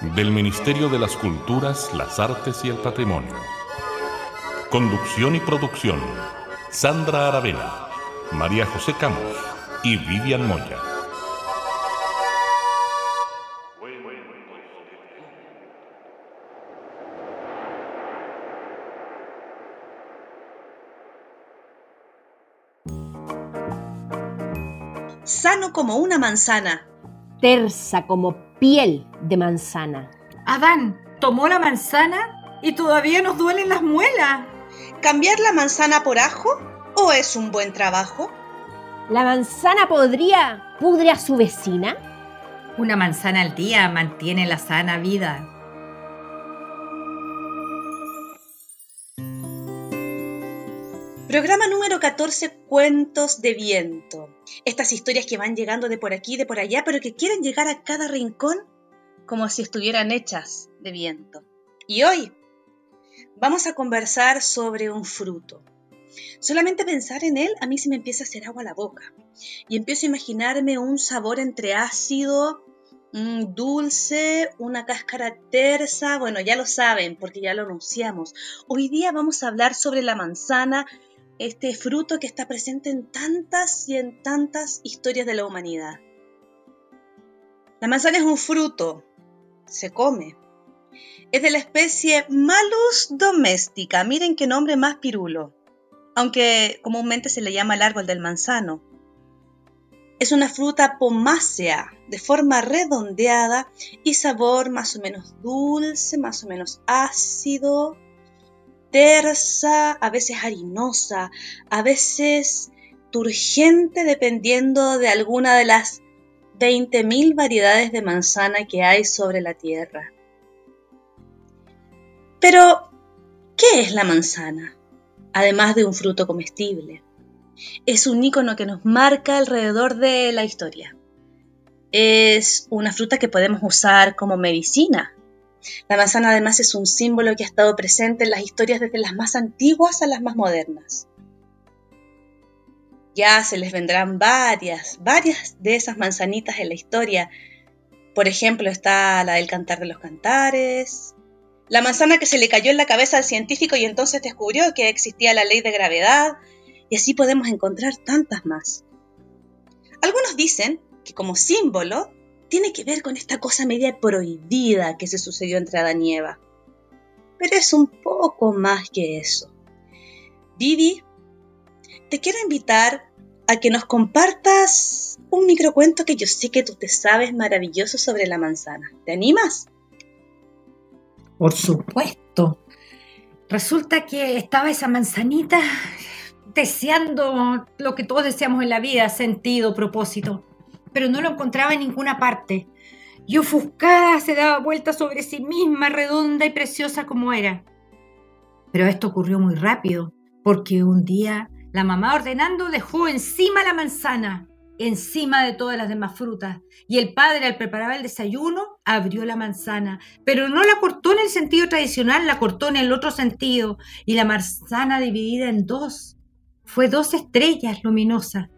del Ministerio de las Culturas, las Artes y el Patrimonio. Conducción y producción, Sandra Aravena, María José Camos y Vivian Moya. Sano como una manzana. Tersa como piel de manzana. Adán tomó la manzana y todavía nos duelen las muelas. ¿Cambiar la manzana por ajo o es un buen trabajo? ¿La manzana podría pudre a su vecina? Una manzana al día mantiene la sana vida. Programa número 14, Cuentos de Viento. Estas historias que van llegando de por aquí, de por allá, pero que quieren llegar a cada rincón como si estuvieran hechas de viento. Y hoy vamos a conversar sobre un fruto. Solamente pensar en él a mí se me empieza a hacer agua la boca y empiezo a imaginarme un sabor entre ácido, dulce, una cáscara tersa, bueno, ya lo saben porque ya lo anunciamos. Hoy día vamos a hablar sobre la manzana, este fruto que está presente en tantas y en tantas historias de la humanidad. La manzana es un fruto, se come. Es de la especie Malus domestica, miren qué nombre más pirulo, aunque comúnmente se le llama el árbol del manzano. Es una fruta pomácea, de forma redondeada y sabor más o menos dulce, más o menos ácido, tersa, a veces harinosa, a veces turgente dependiendo de alguna de las 20.000 variedades de manzana que hay sobre la tierra. Pero, ¿qué es la manzana? Además de un fruto comestible. Es un icono que nos marca alrededor de la historia. Es una fruta que podemos usar como medicina. La manzana además es un símbolo que ha estado presente en las historias desde las más antiguas a las más modernas ya se les vendrán varias, varias de esas manzanitas en la historia. Por ejemplo, está la del cantar de los cantares, la manzana que se le cayó en la cabeza al científico y entonces descubrió que existía la ley de gravedad, y así podemos encontrar tantas más. Algunos dicen que como símbolo tiene que ver con esta cosa media prohibida que se sucedió entre Adán y Eva. Pero es un poco más que eso. Vivi te quiero invitar a que nos compartas un microcuento que yo sé que tú te sabes maravilloso sobre la manzana. ¿Te animas? Por supuesto. Resulta que estaba esa manzanita deseando lo que todos deseamos en la vida, sentido, propósito, pero no lo encontraba en ninguna parte. Y ofuscada se daba vuelta sobre sí misma, redonda y preciosa como era. Pero esto ocurrió muy rápido, porque un día la mamá ordenando dejó encima la manzana, encima de todas las demás frutas, y el padre al preparar el desayuno abrió la manzana, pero no la cortó en el sentido tradicional, la cortó en el otro sentido, y la manzana dividida en dos. Fue dos estrellas luminosas.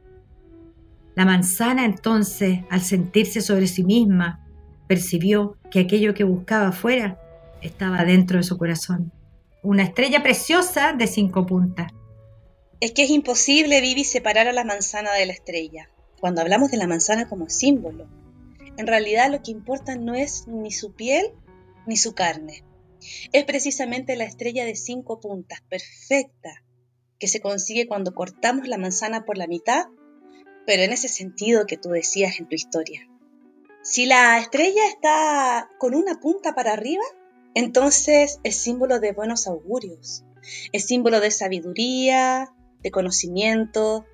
La manzana entonces, al sentirse sobre sí misma, percibió que aquello que buscaba afuera estaba dentro de su corazón. Una estrella preciosa de cinco puntas es que es imposible, Vivi, separar a la manzana de la estrella, cuando hablamos de la manzana como símbolo. En realidad lo que importa no es ni su piel ni su carne. Es precisamente la estrella de cinco puntas, perfecta, que se consigue cuando cortamos la manzana por la mitad, pero en ese sentido que tú decías en tu historia. Si la estrella está con una punta para arriba, entonces es símbolo de buenos augurios, es símbolo de sabiduría, de conocimiento,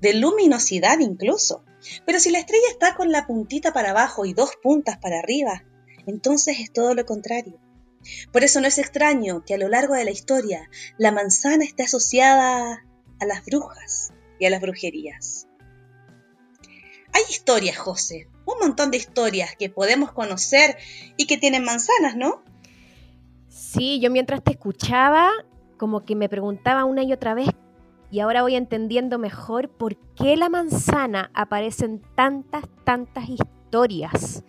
de luminosidad incluso. Pero si la estrella está con la puntita para abajo y dos puntas para arriba, entonces es todo lo contrario. Por eso no es extraño que a lo largo de la historia la manzana esté asociada a las brujas y a las brujerías. Hay historias, José, un montón de historias que podemos conocer y que tienen manzanas, ¿no? Sí, yo mientras te escuchaba, como que me preguntaba una y otra vez, y ahora voy entendiendo mejor por qué la manzana aparece en tantas, tantas historias.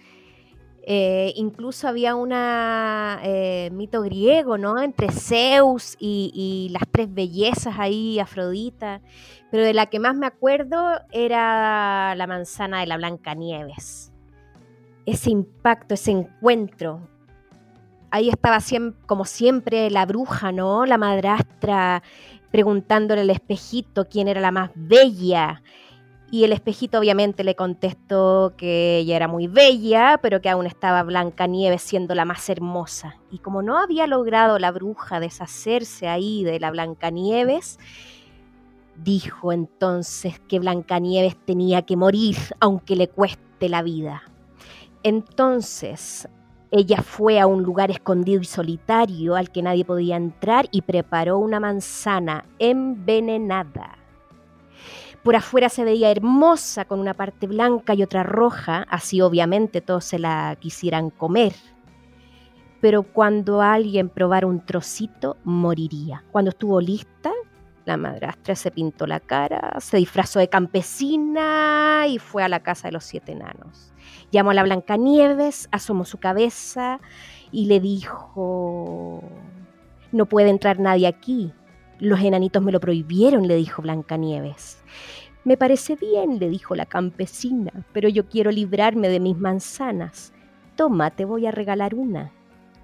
Eh, incluso había un eh, mito griego, ¿no? Entre Zeus y, y, las tres bellezas ahí, Afrodita. Pero de la que más me acuerdo era la manzana de la Blancanieves. Ese impacto, ese encuentro. Ahí estaba como siempre la bruja, ¿no? La madrastra preguntándole al espejito quién era la más bella y el espejito obviamente le contestó que ella era muy bella, pero que aún estaba Blanca Nieves siendo la más hermosa. Y como no había logrado la bruja deshacerse ahí de la Blancanieves, dijo entonces que Blancanieves tenía que morir aunque le cueste la vida. Entonces ella fue a un lugar escondido y solitario al que nadie podía entrar y preparó una manzana envenenada por afuera se veía hermosa con una parte blanca y otra roja, así obviamente todos se la quisieran comer. Pero cuando alguien probara un trocito, moriría. Cuando estuvo lista, la madrastra se pintó la cara, se disfrazó de campesina y fue a la casa de los siete enanos. Llamó a la Blancanieves, asomó su cabeza y le dijo, no puede entrar nadie aquí. Los enanitos me lo prohibieron, le dijo Blancanieves. Me parece bien, le dijo la campesina, pero yo quiero librarme de mis manzanas. Toma, te voy a regalar una.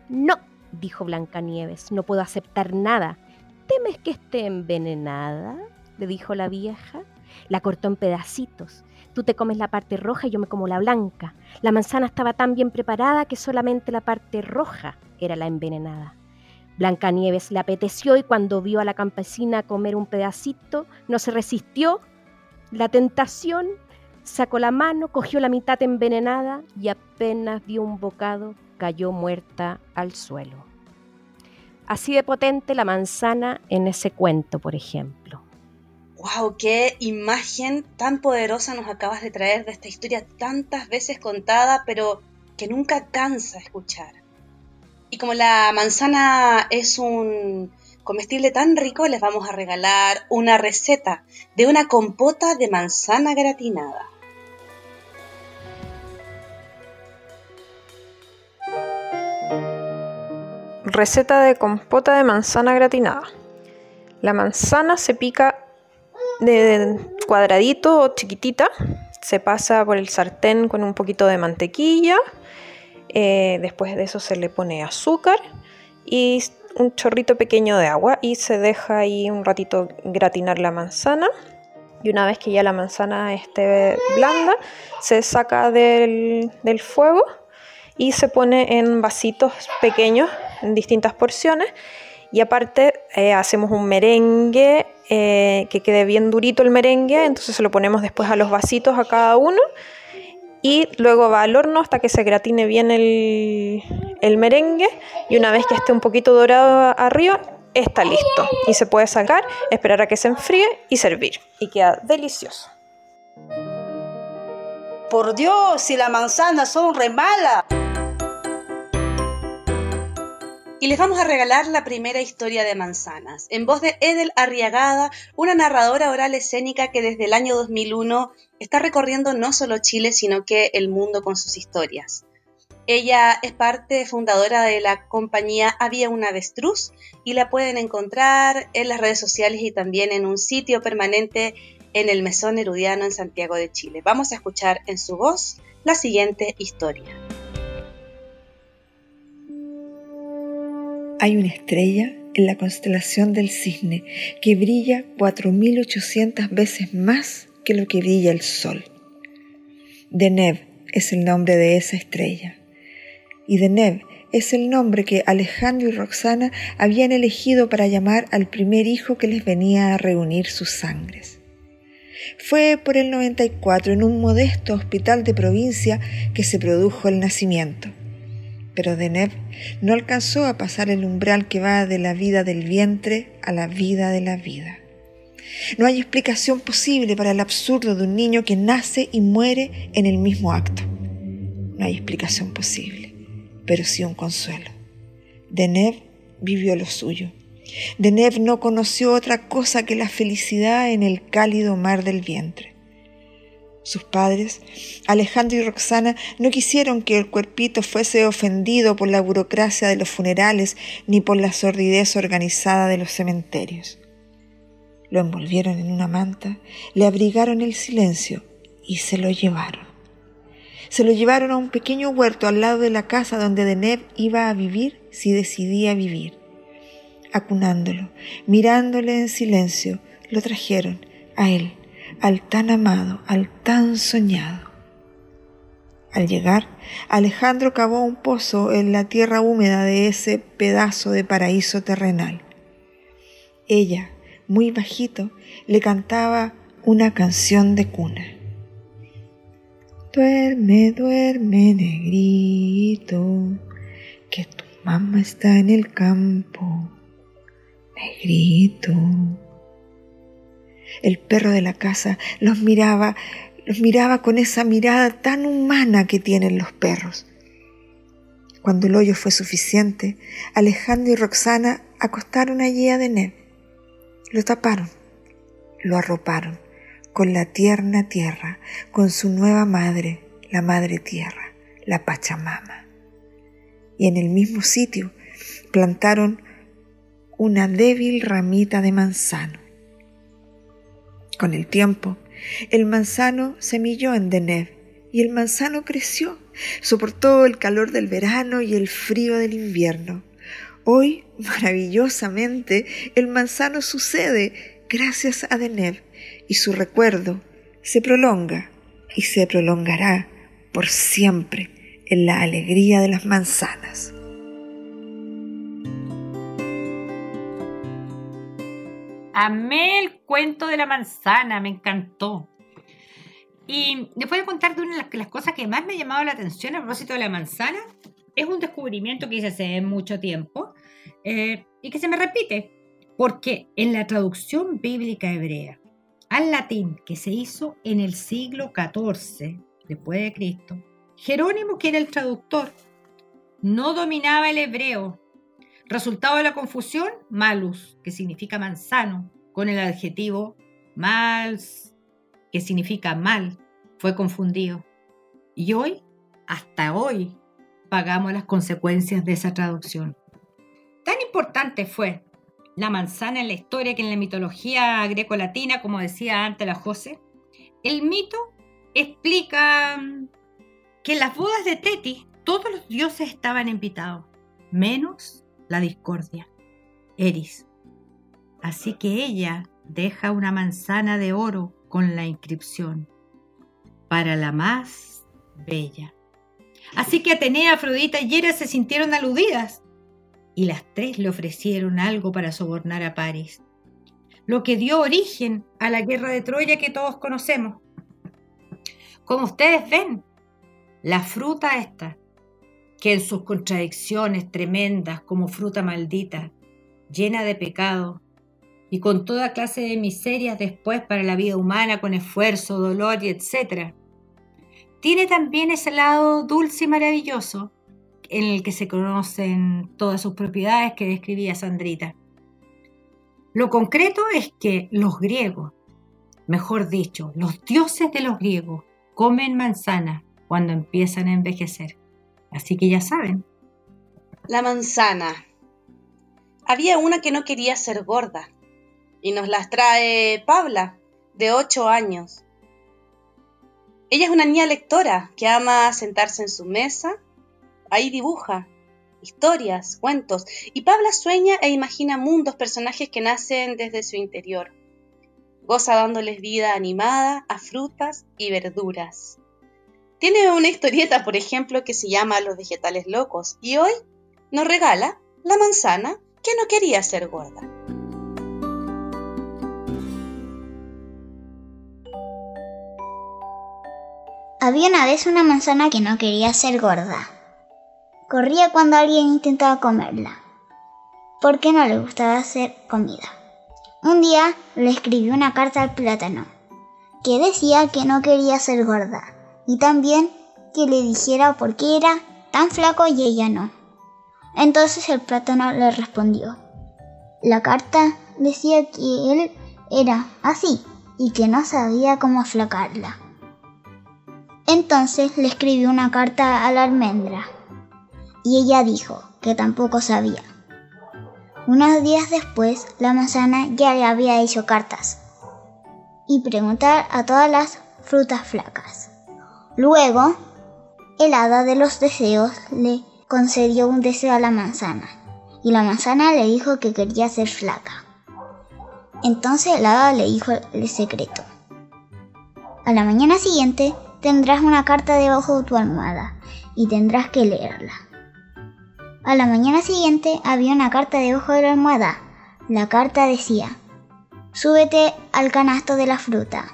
No, dijo Blancanieves, no puedo aceptar nada. ¿Temes que esté envenenada? le dijo la vieja. La cortó en pedacitos. Tú te comes la parte roja y yo me como la blanca. La manzana estaba tan bien preparada que solamente la parte roja era la envenenada. Blancanieves le apeteció y cuando vio a la campesina comer un pedacito, no se resistió la tentación sacó la mano, cogió la mitad envenenada y apenas dio un bocado, cayó muerta al suelo. Así de potente la manzana en ese cuento, por ejemplo. ¡Wow! ¡Qué imagen tan poderosa nos acabas de traer de esta historia tantas veces contada, pero que nunca cansa escuchar! Y como la manzana es un comestible tan rico, les vamos a regalar una receta de una compota de manzana gratinada. Receta de compota de manzana gratinada. La manzana se pica de cuadradito o chiquitita, se pasa por el sartén con un poquito de mantequilla, eh, después de eso se le pone azúcar y un chorrito pequeño de agua y se deja ahí un ratito gratinar la manzana. Y una vez que ya la manzana esté blanda, se saca del, fuego y se pone en vasitos pequeños, en distintas porciones. Y aparte eh, hacemos un merengue eh, que quede bien durito el merengue, entonces se lo ponemos después a los vasitos a cada uno y luego va al horno hasta que se gratine bien el, merengue y una vez que esté un poquito dorado arriba está listo y se puede sacar, esperar a que se enfríe y servir y queda delicioso. Por Dios, si las manzanas son re malas. Y les vamos a regalar la primera historia de manzanas, en voz de Edel Arriagada, una narradora oral escénica que desde el año 2001 está recorriendo no solo Chile, sino que el mundo con sus historias. Ella es parte fundadora de la compañía Había una avestruz y la pueden encontrar en las redes sociales y también en un sitio permanente en el Mesón Erudiano en Santiago de Chile. Vamos a escuchar en su voz la siguiente historia. Hay una estrella en la constelación del cisne que brilla 4.800 veces más que lo que brilla el sol. Deneb es el nombre de esa estrella. Y Deneb es el nombre que Alejandro y Roxana habían elegido para llamar al primer hijo que les venía a reunir sus sangres. Fue por el 94 en un modesto hospital de provincia que se produjo el nacimiento Pero Deneb no alcanzó a pasar el umbral que va de la vida del vientre a la vida de la vida. No hay explicación posible para el absurdo de un niño que nace y muere en el mismo acto. No hay explicación posible, pero sí un consuelo. Deneb vivió lo suyo. Deneb no conoció otra cosa que la felicidad en el cálido mar del vientre. Sus padres, Alejandro y Roxana, no quisieron que el cuerpito fuese ofendido por la burocracia de los funerales ni por la sordidez organizada de los cementerios. Lo envolvieron en una manta, le abrigaron el silencio y se lo llevaron. Se lo llevaron a un pequeño huerto al lado de la casa donde Deneb iba a vivir si decidía vivir. Acunándolo, mirándole en silencio, lo trajeron a él, al tan amado, al tan soñado. Al llegar, Alejandro cavó un pozo en la tierra húmeda de ese pedazo de paraíso terrenal. Ella, muy bajito, le cantaba una canción de cuna. Duerme, duerme, negrito, que tu mamá está en el campo, negrito. El perro de la casa los miraba, los miraba con esa mirada tan humana que tienen los perros. Cuando el hoyo fue suficiente, Alejandro y Roxana acostaron allí a Deneb. Lo taparon, lo arroparon con la tierna tierra, con su nueva madre, la madre tierra, la Pachamama. Y en el mismo sitio plantaron una débil ramita de manzano. Con el tiempo, el manzano semilló en Deneb y el manzano creció, soportó el calor del verano y el frío del invierno. Hoy, maravillosamente, el manzano sucede gracias a Deneb y su recuerdo se prolonga y se prolongará por siempre en la alegría de las manzanas. Amé el cuento de la manzana, me encantó. Y les voy a contar de una de las cosas que más me ha llamado la atención a propósito de la manzana. Es un descubrimiento que hice hace mucho tiempo eh, y que se me repite, porque en la traducción bíblica hebrea al latín que se hizo en el siglo XIV después de Cristo, Jerónimo, que era el traductor, no dominaba el hebreo. Resultado de la confusión, malus, que significa manzano, con el adjetivo mals, que significa mal, fue confundido. Y hoy, hasta hoy, pagamos las consecuencias de esa traducción. Tan importante fue la manzana en la historia que en la mitología greco-latina, como decía antes la José, el mito explica que en las bodas de Teti todos los dioses estaban invitados, menos la discordia, Eris. Así que ella deja una manzana de oro con la inscripción, para la más bella. Así que Atenea, Afrodita y Hera se sintieron aludidas y las tres le ofrecieron algo para sobornar a París, lo que dio origen a la guerra de Troya que todos conocemos. Como ustedes ven, la fruta esta, que en sus contradicciones tremendas como fruta maldita, llena de pecado y con toda clase de miserias después para la vida humana, con esfuerzo, dolor y etc., tiene también ese lado dulce y maravilloso en el que se conocen todas sus propiedades que describía Sandrita. Lo concreto es que los griegos, mejor dicho, los dioses de los griegos, comen manzana cuando empiezan a envejecer. Así que ya saben. La manzana. Había una que no quería ser gorda y nos las trae Pabla, de 8 años. Ella es una niña lectora que ama sentarse en su mesa Ahí dibuja historias, cuentos, y Pabla sueña e imagina mundos, personajes que nacen desde su interior. Goza dándoles vida animada a frutas y verduras. Tiene una historieta, por ejemplo, que se llama Los vegetales locos, y hoy nos regala la manzana que no quería ser gorda. Había una vez una manzana que no quería ser gorda corría cuando alguien intentaba comerla, porque no le gustaba hacer comida. Un día le escribió una carta al plátano, que decía que no quería ser gorda, y también que le dijera por qué era tan flaco y ella no. Entonces el plátano le respondió. La carta decía que él era así y que no sabía cómo aflacarla. Entonces le escribió una carta a la almendra y ella dijo que tampoco sabía. Unos días después, la manzana ya le había hecho cartas y preguntar a todas las frutas flacas. Luego, el hada de los deseos le concedió un deseo a la manzana y la manzana le dijo que quería ser flaca. Entonces el hada le dijo el secreto. A la mañana siguiente tendrás una carta debajo de tu almohada y tendrás que leerla. A la mañana siguiente había una carta debajo de la almohada. La carta decía, súbete al canasto de la fruta.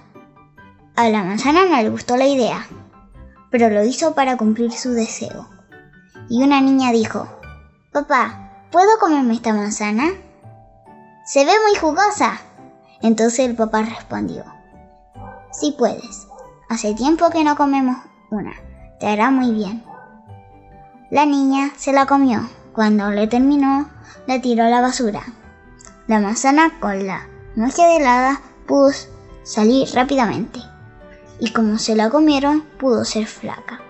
A la manzana no le gustó la idea, pero lo hizo para cumplir su deseo. Y una niña dijo, Papá, ¿puedo comerme esta manzana? Se ve muy jugosa. Entonces el papá respondió, Sí puedes. Hace tiempo que no comemos una. Te hará muy bien. La niña se la comió. Cuando le terminó, la tiró a la basura. La manzana con la magia de helada pudo salir rápidamente. Y como se la comieron, pudo ser flaca.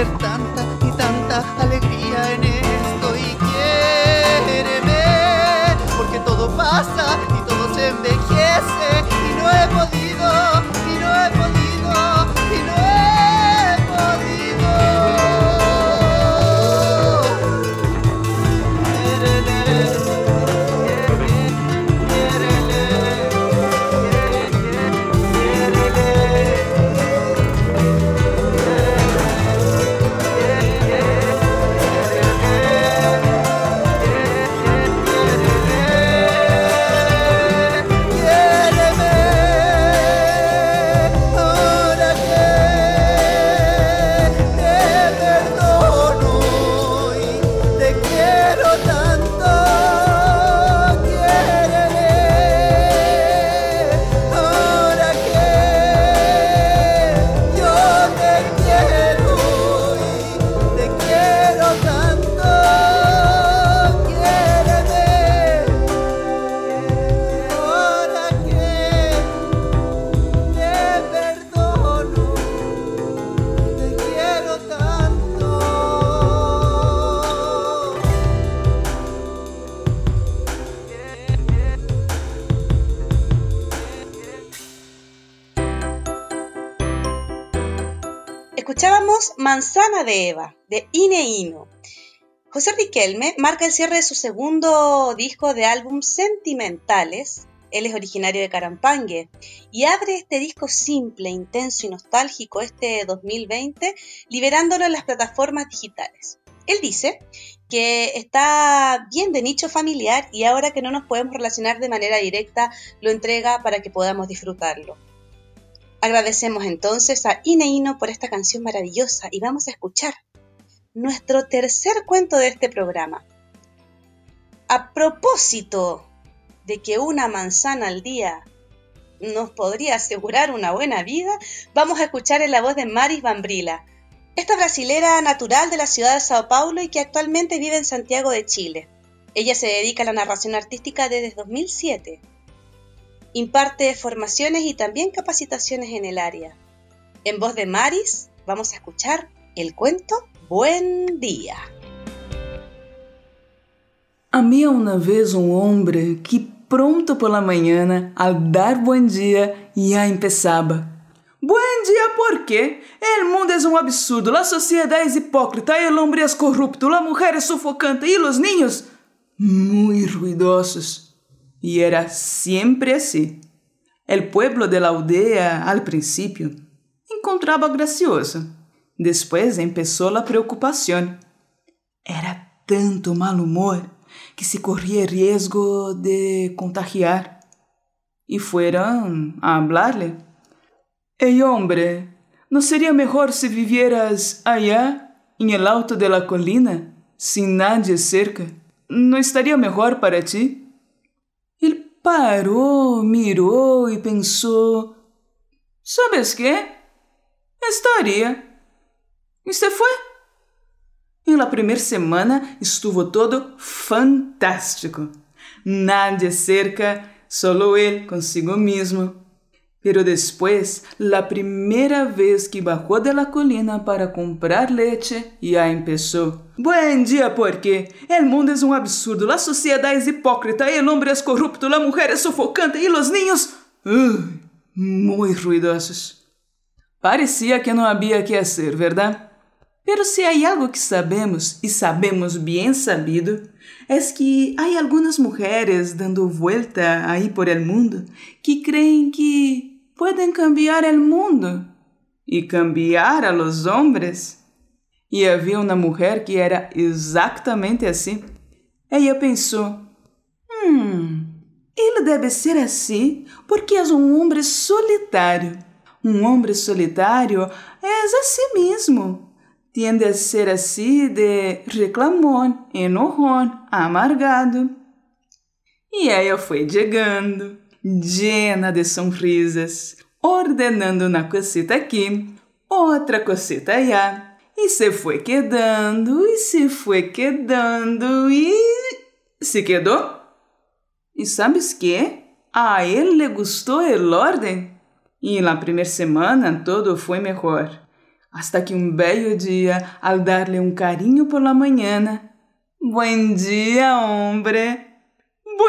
hacer tanto. De Eva, de Ine Ino. José Riquelme marca el cierre de su segundo disco de álbum Sentimentales. Él es originario de Carampangue y abre este disco simple, intenso y nostálgico este 2020, liberándolo en las plataformas digitales. Él dice que está bien de nicho familiar y ahora que no nos podemos relacionar de manera directa, lo entrega para que podamos disfrutarlo. Agradecemos entonces a Ineino por esta canción maravillosa y vamos a escuchar nuestro tercer cuento de este programa. A propósito de que una manzana al día nos podría asegurar una buena vida, vamos a escuchar en la voz de Maris Bambrila, esta brasilera natural de la ciudad de Sao Paulo y que actualmente vive en Santiago de Chile. Ella se dedica a la narración artística desde 2007 Imparte formaciones y también capacitaciones en el área. En voz de Maris vamos a escuchar el cuento Buen Día. Havia uma vez um homem que, pronto pela manhã, al dar bom dia, já começava. Bom dia, por quê? O mundo é um absurdo, a sociedade é hipócrita, o homem é corrupto, a mulher é sufocante e os niños muito ruidosos. Y era siempre así. El pueblo de la aldea, al principio, encontraba gracioso. Después empezó la preocupación. Era tanto mal humor que se corría riesgo de contagiar. Y fueron a hablarle. Hey hombre, ¿no sería mejor si vivieras allá, en el alto de la colina, sin nadie cerca? ¿No estaría mejor para ti? Parou, mirou e pensou: Sabes que? Estaria. E se foi? E na primeira semana estuvo todo fantástico. Nadie cerca, solo ele consigo mesmo. Pero después, la primera vez que bajó de la colina para comprar leche, ya empezó. Buen día, porque el mundo es un absurdo, la sociedad es hipócrita, el hombre es corrupto, la mujer es sofocante y los niños... Uh, muy ruidosos. Parecía que no había que hacer, ¿verdad? Pero si hay algo que sabemos, y sabemos bien sabido, es que hay algunas mujeres dando vuelta ahí por el mundo que creen que pueden cambiar el mundo y cambiar a los hombres. E havia uma mulher que era exatamente assim. Ela pensou: Hum, ele deve ser assim porque é um homem solitário. Um homem solitário é assim mesmo. Tiende a ser assim de reclamón, enojón, amargado. E ela foi chegando, llena de sonrisas, ordenando uma cosita aqui, outra cosita allá, e se foi quedando, e se foi quedando, e se quedou. E sabes que? A ele le gostou o ordem. E na primeira semana todo foi melhor. Hasta que um belo dia, al darle um carinho por la manhã, Buen dia, hombre.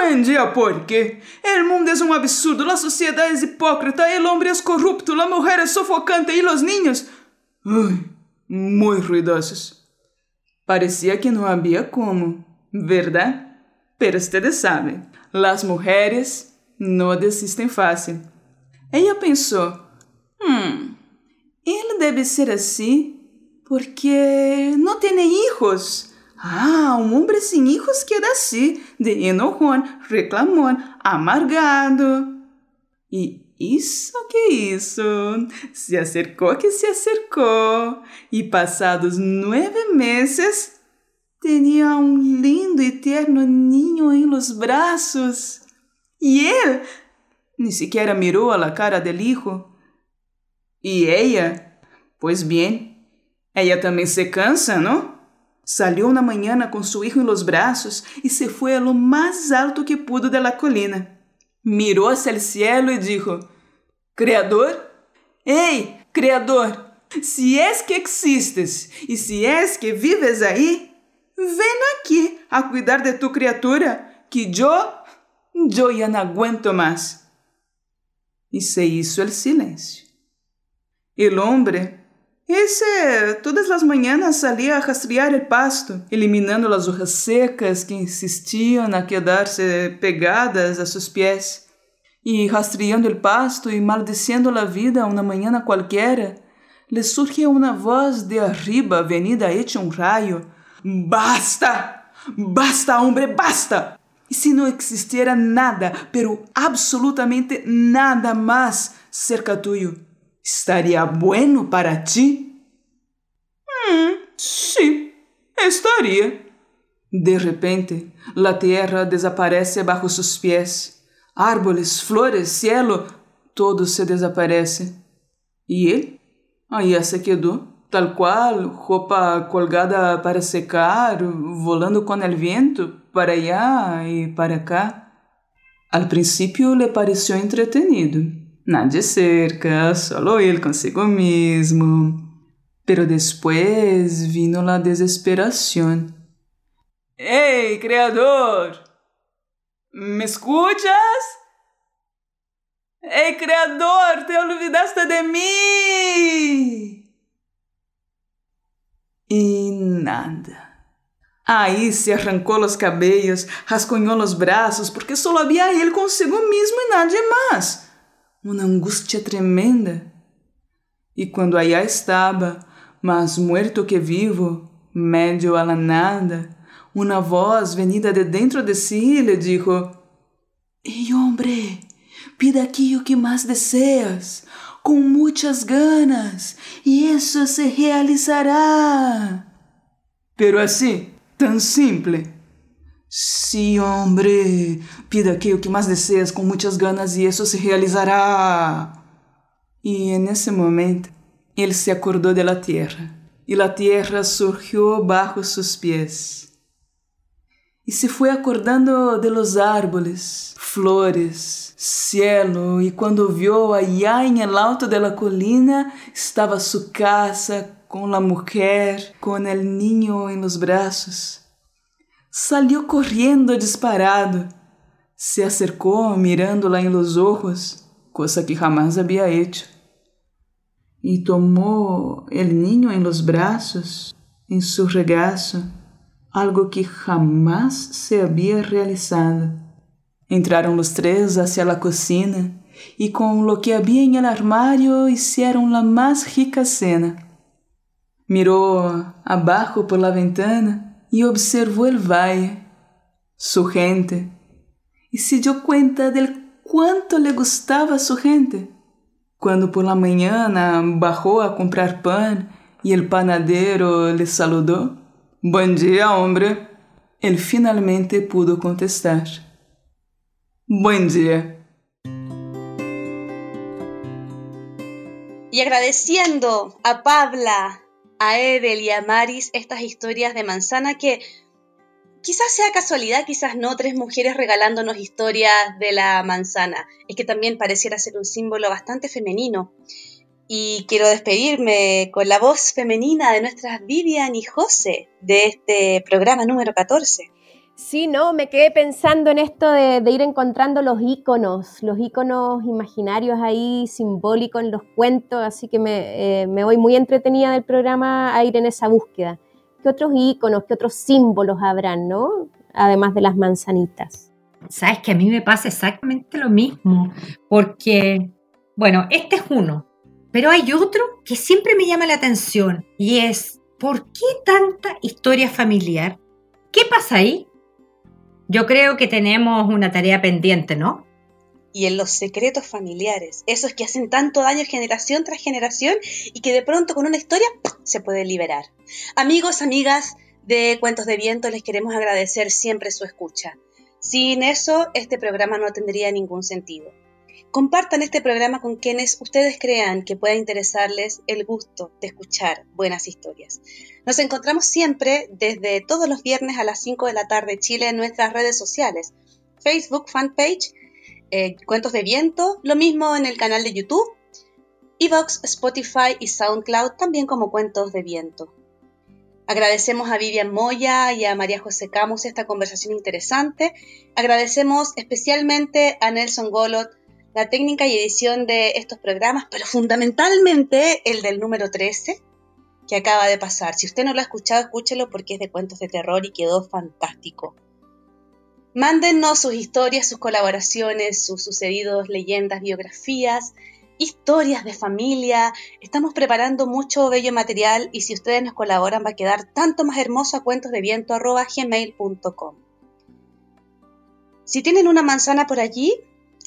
Buen día, porque el mundo es un absurdo, la sociedad es hipócrita, el hombre es corrupto, la mujer es sofocante y los niños... Uy, muy ruidosos. Parecía que no había como, ¿verdad? Pero ustedes saben, las mujeres no desisten fácil. Ella pensó, hmm, él debe ser así porque no tiene hijos. Ah, um homem sem hijos queda assim, de enojón, reclamón, amargado. E isso que isso, se acercou que se acercou, e passados nove meses, tinha um lindo e terno ninho em los braços. E ele nem sequer mirou a cara del hijo. E ela, pois bem, ela também se cansa, não? Salió una mañana con su hijo en los brazos y se fue a lo alto que pudo de la colina. Miró hacia el cielo y dijo, Creador, hey, Creador, si es que existes y si es que vives ahí, ven aquí a cuidar de tu criatura, que yo, yo ya no aguento más. Y se hizo el silencio. El hombre Ese todas las mañanas salía a rastrear el pasto, eliminando las hojas secas que insistían a quedarse pegadas a sus pies. Y rastreando el pasto y maldiciendo la vida una mañana cualquiera, le surge una voz de arriba venida hecha un rayo. ¡Basta! ¡Basta, hombre, basta! Y si no existiera nada, pero absolutamente nada más cerca tuyo, ¿estaría bueno para ti? Mm, sí, estaría. De repente, la tierra desaparece bajo sus pies. Árboles, flores, cielo, todo se desaparece. ¿Y él? Aí se quedou, tal qual, roupa colgada para secar, volando com o vento, para allá e para cá. Al princípio lhe pareceu entretenido. Nadie cerca, solo ele consigo mesmo. Pero después vino la desesperação. Ei, Criador! ¿Me escuchas? ¡Ey, creador! ¡Te olvidaste de mí! Y nada. Ahí se arrancó los cabellos, rascuñó los brazos, porque solo había él consigo mismo y nadie más. Una angustia tremenda. Y cuando allá estaba, más muerto que vivo, medio a la nada, una voz venida de dentro de sí le dijo: ¡Ey, hombre! Pida aquilo que mais deseas, com muitas ganas, e isso se realizará. Pero assim, tão simples. Sí, hombre, pida aquilo que mais deseas com muitas ganas e isso se realizará. E nesse momento, ele se acordou de la tierra, e la tierra surgiu bajo sus pies. E se foi acordando de los árboles, flores, cielo e quando viu allá em el alto de la colina estava su casa com la mujer, com el niño en los brazos. Salió corriendo disparado. Se acercou mirándola en los ojos, cosa que jamás había hecho. E tomou el niño en los brazos, en su regazo, algo que jamás se había realizado. Entraram os três hacia la cocina e com lo que havia em el armário hicieron la mais rica cena. Mirou abaixo por la ventana e observou el valle, su gente, e se dio cuenta del quanto le gustava su gente. Quando por la mañana bajou a comprar pan e el panadero le saludou, Bom dia, hombre. Ele finalmente pudo contestar. Buen día. Y agradeciendo a Pabla, a Edel y a Maris estas historias de manzana que quizás sea casualidad, quizás no, tres mujeres regalándonos historias de la manzana. Es que también pareciera ser un símbolo bastante femenino. Y quiero despedirme con la voz femenina de nuestras Vivian y José de este programa número 14. Sí, no, me quedé pensando en esto de, ir encontrando los iconos, los iconos imaginarios ahí, simbólicos en los cuentos, así que me, eh, me, voy muy entretenida del programa a ir en esa búsqueda. ¿Qué otros iconos, qué otros símbolos habrán, no? Además de las manzanitas. Sabes que a mí me pasa exactamente lo mismo, porque, bueno, este es uno, pero hay otro que siempre me llama la atención y es, ¿por qué tanta historia familiar? ¿Qué pasa ahí? Yo creo que tenemos una tarea pendiente, ¿no? Y en los secretos familiares, esos que hacen tanto daño generación tras generación y que de pronto con una historia se puede liberar. Amigos, amigas de Cuentos de Viento, les queremos agradecer siempre su escucha. Sin eso, este programa no tendría ningún sentido. Compartan este programa con quienes ustedes crean que pueda interesarles el gusto de escuchar buenas historias. Nos encontramos siempre desde todos los viernes a las 5 de la tarde Chile en nuestras redes sociales, Facebook fanpage, eh, Cuentos de Viento, lo mismo en el canal de YouTube, Evox, Spotify y SoundCloud también como Cuentos de Viento. Agradecemos a Vivian Moya y a María José Camus esta conversación interesante. Agradecemos especialmente a Nelson Golot, la técnica y edición de estos programas, pero fundamentalmente el del número 13, que acaba de pasar. Si usted no lo ha escuchado, escúchelo porque es de cuentos de terror y quedó fantástico. Mándennos sus historias, sus colaboraciones, sus sucedidos, leyendas, biografías, historias de familia. Estamos preparando mucho bello material y si ustedes nos colaboran va a quedar tanto más hermoso a cuentos de viento Si tienen una manzana por allí,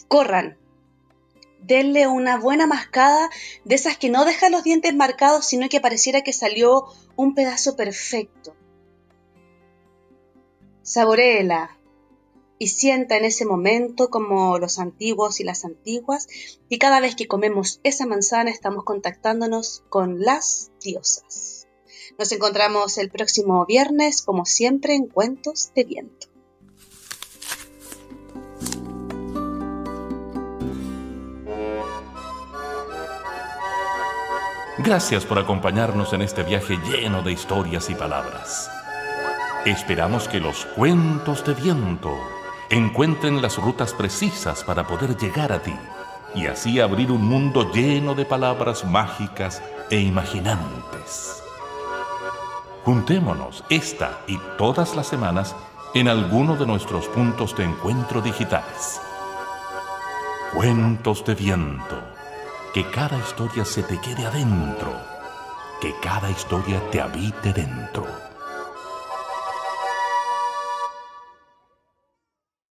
corran, denle una buena mascada de esas que no dejan los dientes marcados, sino que pareciera que salió un pedazo perfecto. Saboreela y sienta en ese momento como los antiguos y las antiguas, y cada vez que comemos esa manzana estamos contactándonos con las diosas. Nos encontramos el próximo viernes, como siempre, en Cuentos de Viento. Gracias por acompañarnos en este viaje lleno de historias y palabras. Esperamos que los cuentos de viento encuentren las rutas precisas para poder llegar a ti y así abrir un mundo lleno de palabras mágicas e imaginantes. Juntémonos esta y todas las semanas en alguno de nuestros puntos de encuentro digitales. Cuentos de viento que cada historia se te quede adentro, que cada historia te habite dentro.